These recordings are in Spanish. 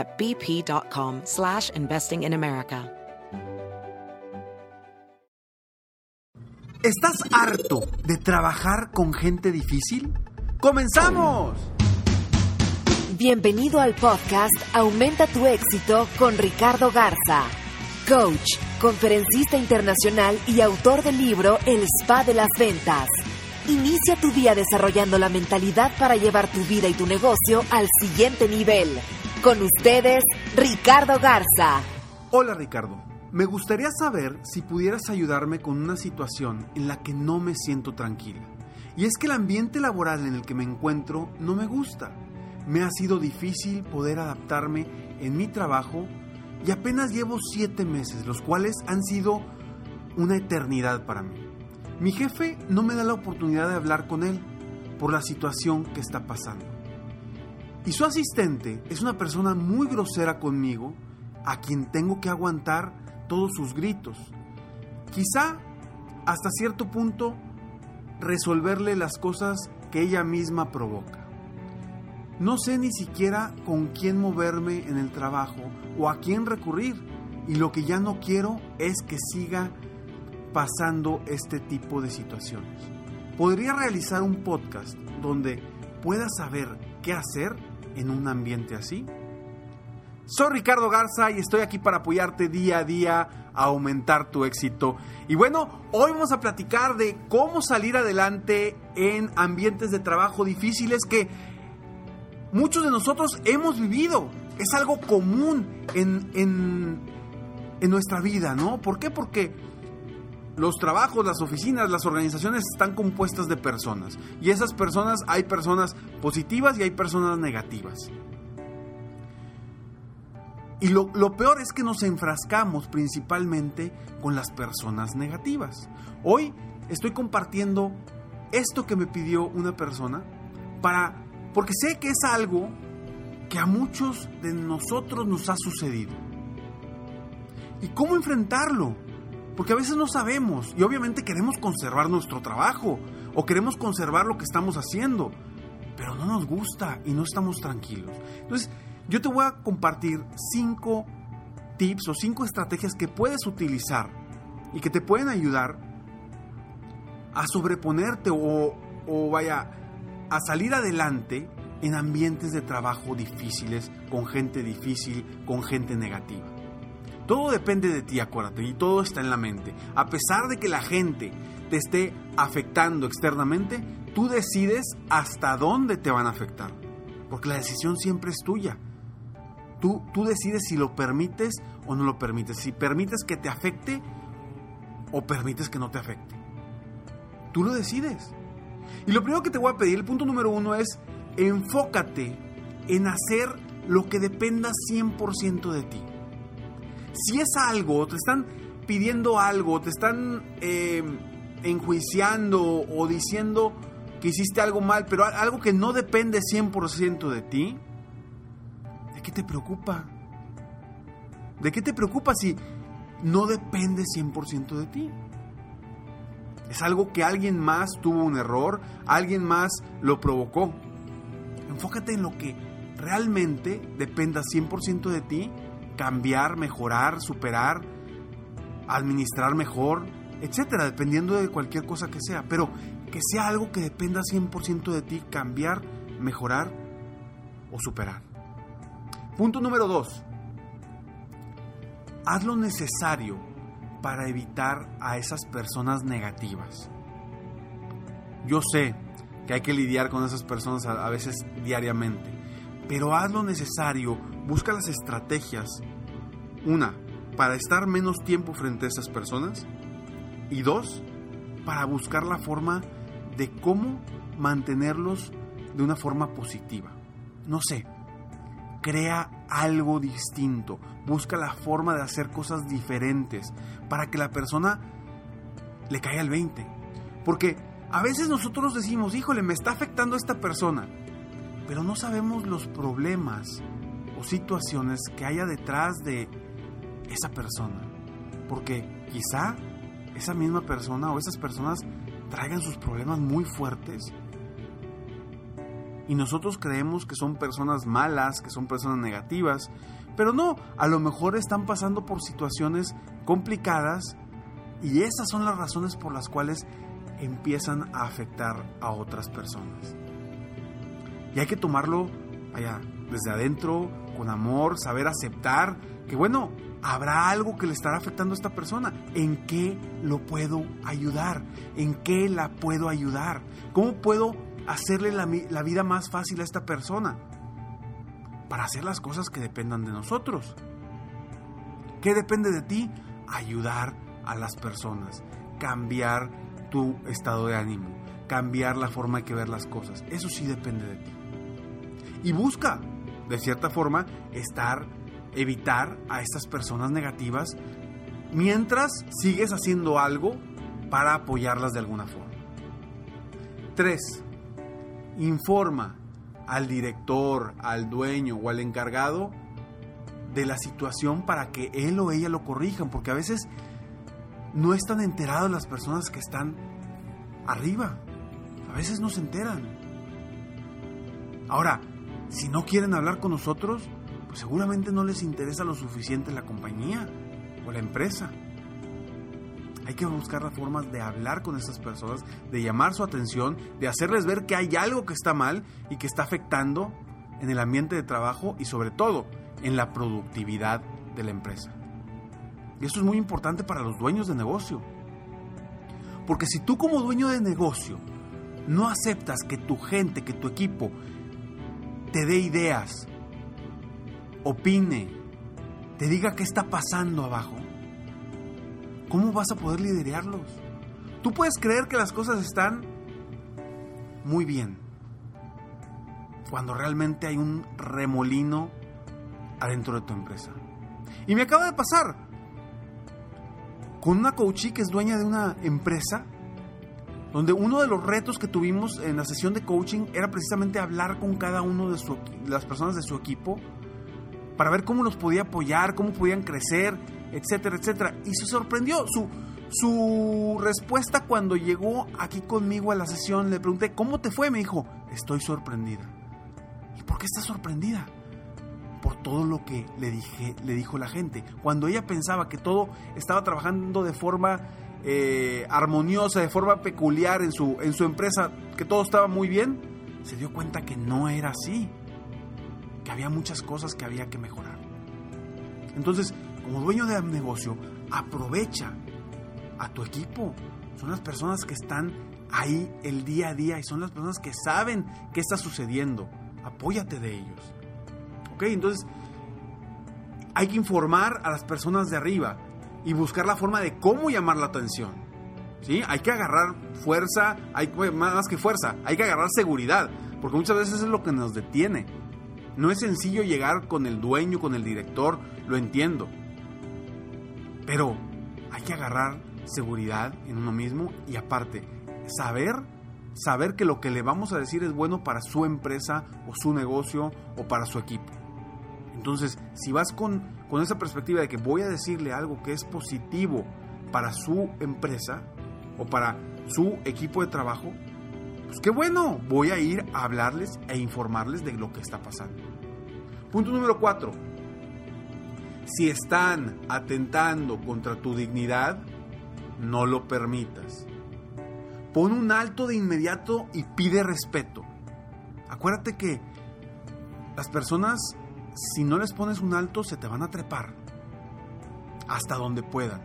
at bp.com slash investing in America. ¿Estás harto de trabajar con gente difícil? ¡Comenzamos! Bienvenido al podcast Aumenta tu éxito con Ricardo Garza, coach, conferencista internacional y autor del libro El Spa de las Ventas. Inicia tu día desarrollando la mentalidad para llevar tu vida y tu negocio al siguiente nivel. Con ustedes, Ricardo Garza. Hola Ricardo, me gustaría saber si pudieras ayudarme con una situación en la que no me siento tranquila. Y es que el ambiente laboral en el que me encuentro no me gusta. Me ha sido difícil poder adaptarme en mi trabajo y apenas llevo siete meses, los cuales han sido una eternidad para mí. Mi jefe no me da la oportunidad de hablar con él por la situación que está pasando. Y su asistente es una persona muy grosera conmigo, a quien tengo que aguantar todos sus gritos. Quizá hasta cierto punto resolverle las cosas que ella misma provoca. No sé ni siquiera con quién moverme en el trabajo o a quién recurrir. Y lo que ya no quiero es que siga pasando este tipo de situaciones. Podría realizar un podcast donde pueda saber qué hacer en un ambiente así. Soy Ricardo Garza y estoy aquí para apoyarte día a día a aumentar tu éxito. Y bueno, hoy vamos a platicar de cómo salir adelante en ambientes de trabajo difíciles que muchos de nosotros hemos vivido. Es algo común en, en, en nuestra vida, ¿no? ¿Por qué? Porque los trabajos, las oficinas, las organizaciones están compuestas de personas. Y esas personas, hay personas positivas y hay personas negativas. Y lo, lo, peor es que nos enfrascamos principalmente con las personas negativas. Hoy estoy compartiendo esto que me pidió una persona para porque sé que es algo que a muchos de nosotros nos ha sucedido. ¿Y cómo enfrentarlo? Porque a veces no sabemos y obviamente queremos conservar nuestro trabajo o queremos conservar lo que estamos haciendo, pero no nos gusta y no estamos tranquilos. Entonces, yo te voy a compartir cinco tips o cinco estrategias que puedes utilizar y que te pueden ayudar a sobreponerte o, vaya a salir adelante en ambientes de trabajo difíciles, con gente difícil, con gente negativa. Todo depende de ti, acuérdate, y todo está en la mente. A pesar de que la gente te esté afectando externamente, tú decides hasta dónde te van a afectar. Porque la decisión siempre es tuya. Tú, tú decides si lo permites o no lo permites. Si permites que te afecte o permites que no te afecte. Tú lo decides. Y lo primero que te voy a pedir, el punto número uno es enfócate en hacer lo que dependa 100% de ti. Si es algo, te están pidiendo algo, te están eh, enjuiciando o diciendo que hiciste algo mal, pero algo que no depende 100% de ti, ¿de qué te preocupa? ¿De qué te preocupa si no depende 100% de ti? Es algo que alguien más tuvo un error, alguien más lo provocó. Enfócate en lo que realmente dependa 100% de ti, cambiar, mejorar, superar, administrar mejor, etcétera, dependiendo de cualquier cosa que sea, pero que sea algo que dependa 100% de ti, cambiar, mejorar o superar. Punto número dos. Haz lo necesario para evitar a esas personas negativas. Yo sé que hay que lidiar con esas personas a, veces diariamente, pero haz lo necesario, busca las estrategias. Una, para estar menos tiempo frente a esas personas. Y dos, para buscar la forma de cómo mantenerlos de una forma positiva. No sé, crea algo distinto, busca la forma de hacer cosas diferentes para que la persona le caiga el 20. Porque a veces nosotros decimos, híjole, me está afectando esta persona, pero no sabemos los problemas o situaciones que haya detrás de esa persona. Porque quizá esa misma persona o esas personas traigan sus problemas muy fuertes y nosotros creemos que son personas malas, que son personas negativas, pero no, a lo mejor están pasando por situaciones complicadas y esas son las razones por las cuales empiezan a afectar a otras personas. Y hay que tomarlo allá, desde adentro, con amor, saber aceptar que bueno, habrá algo que le estará afectando a esta persona. ¿En qué lo puedo ayudar? ¿En qué la puedo ayudar? ¿Cómo puedo hacerle la, vida más fácil a esta persona para hacer las cosas que dependan de nosotros. ¿Qué depende de ti? Ayudar a las personas, cambiar tu estado de ánimo, cambiar la forma que ver las cosas. Eso sí depende de ti. Y busca, de cierta forma, estar, evitar a estas personas negativas mientras sigues haciendo algo para apoyarlas de alguna forma. 3 informa al director, al dueño o al encargado de la situación para que él o ella lo corrijan, porque a veces no están enteradas las personas que están arriba. A veces no se enteran. Ahora, si no quieren hablar con nosotros, pues seguramente no les interesa lo suficiente la compañía o la empresa. Hay que buscar las formas de hablar con esas personas, de llamar su atención, de hacerles ver que hay algo que está mal y que está afectando en el ambiente de trabajo y sobre todo en la productividad de la empresa. Y esto es muy importante para los dueños de negocio. Porque si tú como dueño de negocio no aceptas que tu gente, que tu equipo te dé ideas, opine, te diga qué está pasando abajo, ¿cómo vas a poder liderarlos? Tú puedes creer que las cosas están muy bien, cuando realmente hay un remolino adentro de tu empresa. Y me acaba de pasar con una coachee que es dueña de una empresa, donde uno de los retos que tuvimos en la sesión de coaching era precisamente hablar con cada uno de, las personas de su equipo para ver cómo los podía apoyar, cómo podían crecer, etcétera, etcétera. Y se sorprendió. Su, su respuesta cuando llegó aquí conmigo a la sesión, le pregunté, ¿cómo te fue? Me dijo, estoy sorprendida. ¿Y por qué estás sorprendida? Por todo lo que le, dije, le dijo la gente. Cuando ella pensaba que todo estaba trabajando de forma eh, armoniosa, de forma peculiar en su, en su empresa, que todo estaba muy bien, se dio cuenta que no era así. Que había muchas cosas que había que mejorar. Entonces, como dueño de negocio, aprovecha a tu equipo. Son las personas que están ahí el día a día y son las personas que saben qué está sucediendo. Apóyate de ellos. ¿Ok? Entonces, hay que informar a las personas de arriba y buscar la forma de cómo llamar la atención. ¿Sí? Hay que agarrar fuerza, hay, más que fuerza, hay que agarrar seguridad, porque muchas veces es lo que nos detiene. No es sencillo llegar con el dueño, con el director, lo entiendo. Pero hay que agarrar seguridad en uno mismo y aparte, saber, saber que lo que le vamos a decir es bueno para su empresa o su negocio o para su equipo. Entonces, si vas con, con esa perspectiva de que voy a decirle algo que es positivo para su empresa o para su equipo de trabajo, pues qué bueno, voy a ir a hablarles e informarles de lo que está pasando. Punto número 4 si están atentando contra tu dignidad, no lo permitas. Pon un alto de inmediato y pide respeto. Acuérdate que las personas, si no les pones un alto, se te van a trepar hasta donde puedan.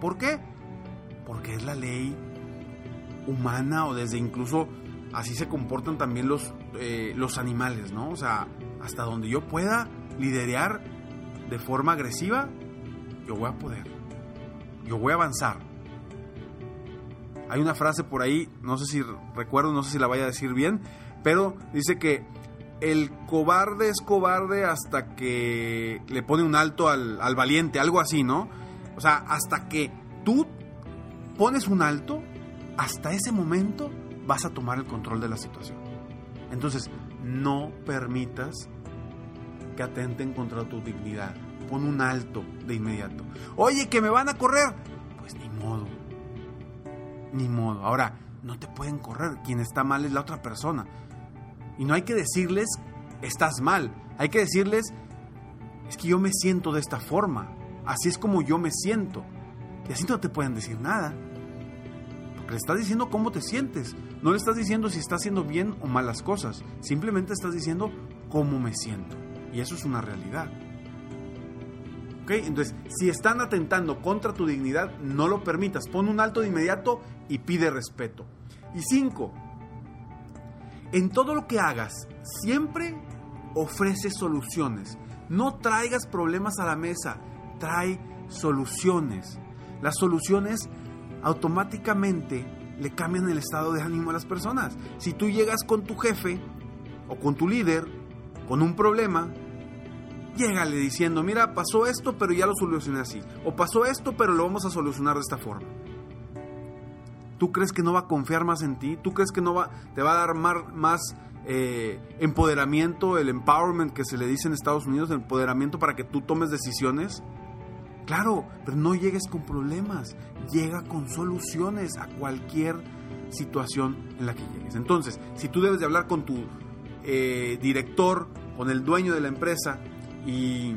¿Por qué? Porque es la ley humana o desde incluso así se comportan también los, eh, los animales, ¿no? O sea, hasta donde yo pueda liderar de forma agresiva, yo voy a poder. Yo voy a avanzar. Hay una frase por ahí, no sé si recuerdo, no sé si la vaya a decir bien, pero dice que el cobarde es cobarde hasta que le pone un alto al, al valiente, algo así, ¿no? O sea, hasta que tú pones un alto, hasta ese momento vas a tomar el control de la situación. Entonces, no permitas que atenten contra tu dignidad. Pon un alto de inmediato. Oye, que me van a correr. Pues ni modo. Ni modo. Ahora, no te pueden correr. Quien está mal es la otra persona. Y no hay que decirles, estás mal. Hay que decirles, es que yo me siento de esta forma. Así es como yo me siento. Y así no te pueden decir nada. Porque le estás diciendo cómo te sientes. No le estás diciendo si está haciendo bien o mal las cosas. Simplemente estás diciendo cómo me siento. Y eso es una realidad. ¿Ok? Entonces, si están atentando contra tu dignidad, no lo permitas. Pon un alto de inmediato y pide respeto. Y cinco, en todo lo que hagas, siempre ofrece soluciones. No traigas problemas a la mesa, trae soluciones. Las soluciones automáticamente le cambian el estado de ánimo a las personas. Si tú llegas con tu jefe o con tu líder con un problema, llégale diciendo, mira, pasó esto, pero ya lo solucioné así. O pasó esto, pero lo vamos a solucionar de esta forma. ¿Tú crees que no va a confiar más en ti? ¿Tú crees que no va, te va a dar más, más eh, empoderamiento, el empowerment que se le dice en Estados Unidos, el empoderamiento para que tú tomes decisiones? Claro, pero no llegues con problemas, llega con soluciones a cualquier situación en la que llegues. Entonces, si tú debes de hablar con tu eh, director, con el dueño de la empresa y,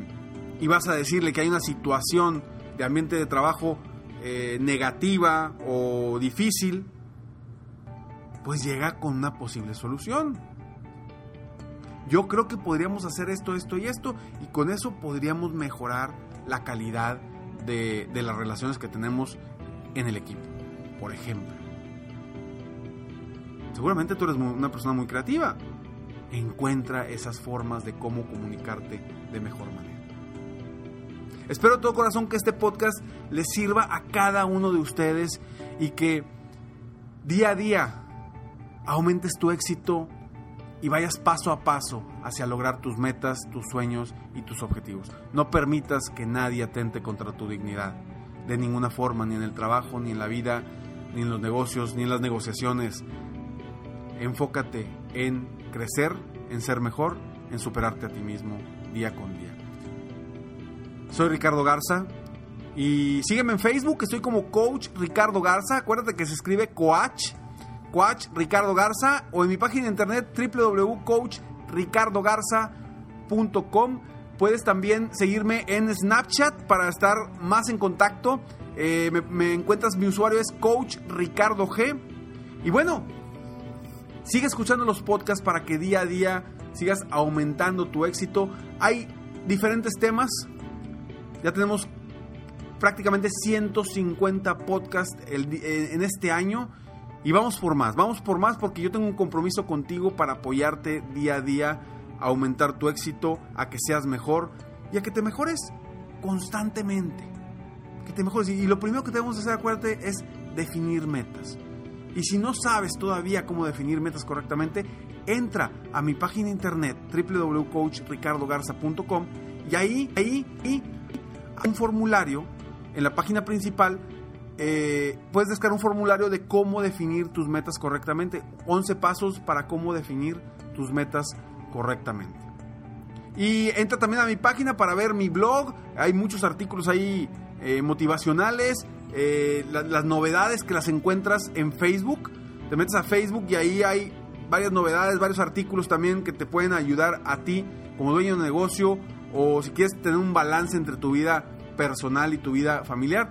vas a decirle que hay una situación de ambiente de trabajo eh, negativa o difícil, pues llega con una posible solución. Yo creo que podríamos hacer esto, esto y esto, y con eso podríamos mejorar la calidad de, las relaciones que tenemos en el equipo, por ejemplo. Seguramente tú eres una persona muy creativa. Encuentra esas formas de cómo comunicarte de mejor manera. Espero de todo corazón que este podcast les sirva a cada uno de ustedes y que día a día aumentes tu éxito y vayas paso a paso hacia lograr tus metas, tus sueños y tus objetivos. No permitas que nadie atente contra tu dignidad, de ninguna forma, ni en el trabajo, ni en la vida, ni en los negocios, ni en las negociaciones. Enfócate en crecer, en ser mejor, en superarte a ti mismo día con día. Soy Ricardo Garza y sígueme en Facebook, estoy como Coach Ricardo Garza. Acuérdate que se escribe Coach Coach Ricardo Garza o en mi página de internet www.coachricardogarza.com. Puedes también seguirme en Snapchat para estar más en contacto. Eh, me, encuentras, mi usuario es Coach Ricardo G. Y bueno, sigue escuchando los podcasts para que día a día sigas aumentando tu éxito. Hay diferentes temas. Ya tenemos prácticamente 150 podcasts el, en este año. Y vamos por más, vamos por más porque yo tengo un compromiso contigo para apoyarte día a día, a aumentar tu éxito, a que seas mejor y a que te mejores constantemente. Que te mejores. Y lo primero que debemos hacer, acuérdate, es definir metas. Y si no sabes todavía cómo definir metas correctamente, entra a mi página de internet www.coachricardogarza.com y ahí, ahí, ahí hay un formulario en la página principal eh, puedes descargar un formulario de cómo definir tus metas correctamente. 11 pasos para cómo definir tus metas correctamente. Y entra también a mi página para ver mi blog. Hay muchos artículos ahí eh, motivacionales. Eh, la, las novedades que las encuentras en Facebook. Te metes a Facebook y ahí hay varias novedades, varios artículos también que te pueden ayudar a ti como dueño de negocio o si quieres tener un balance entre tu vida personal y tu vida familiar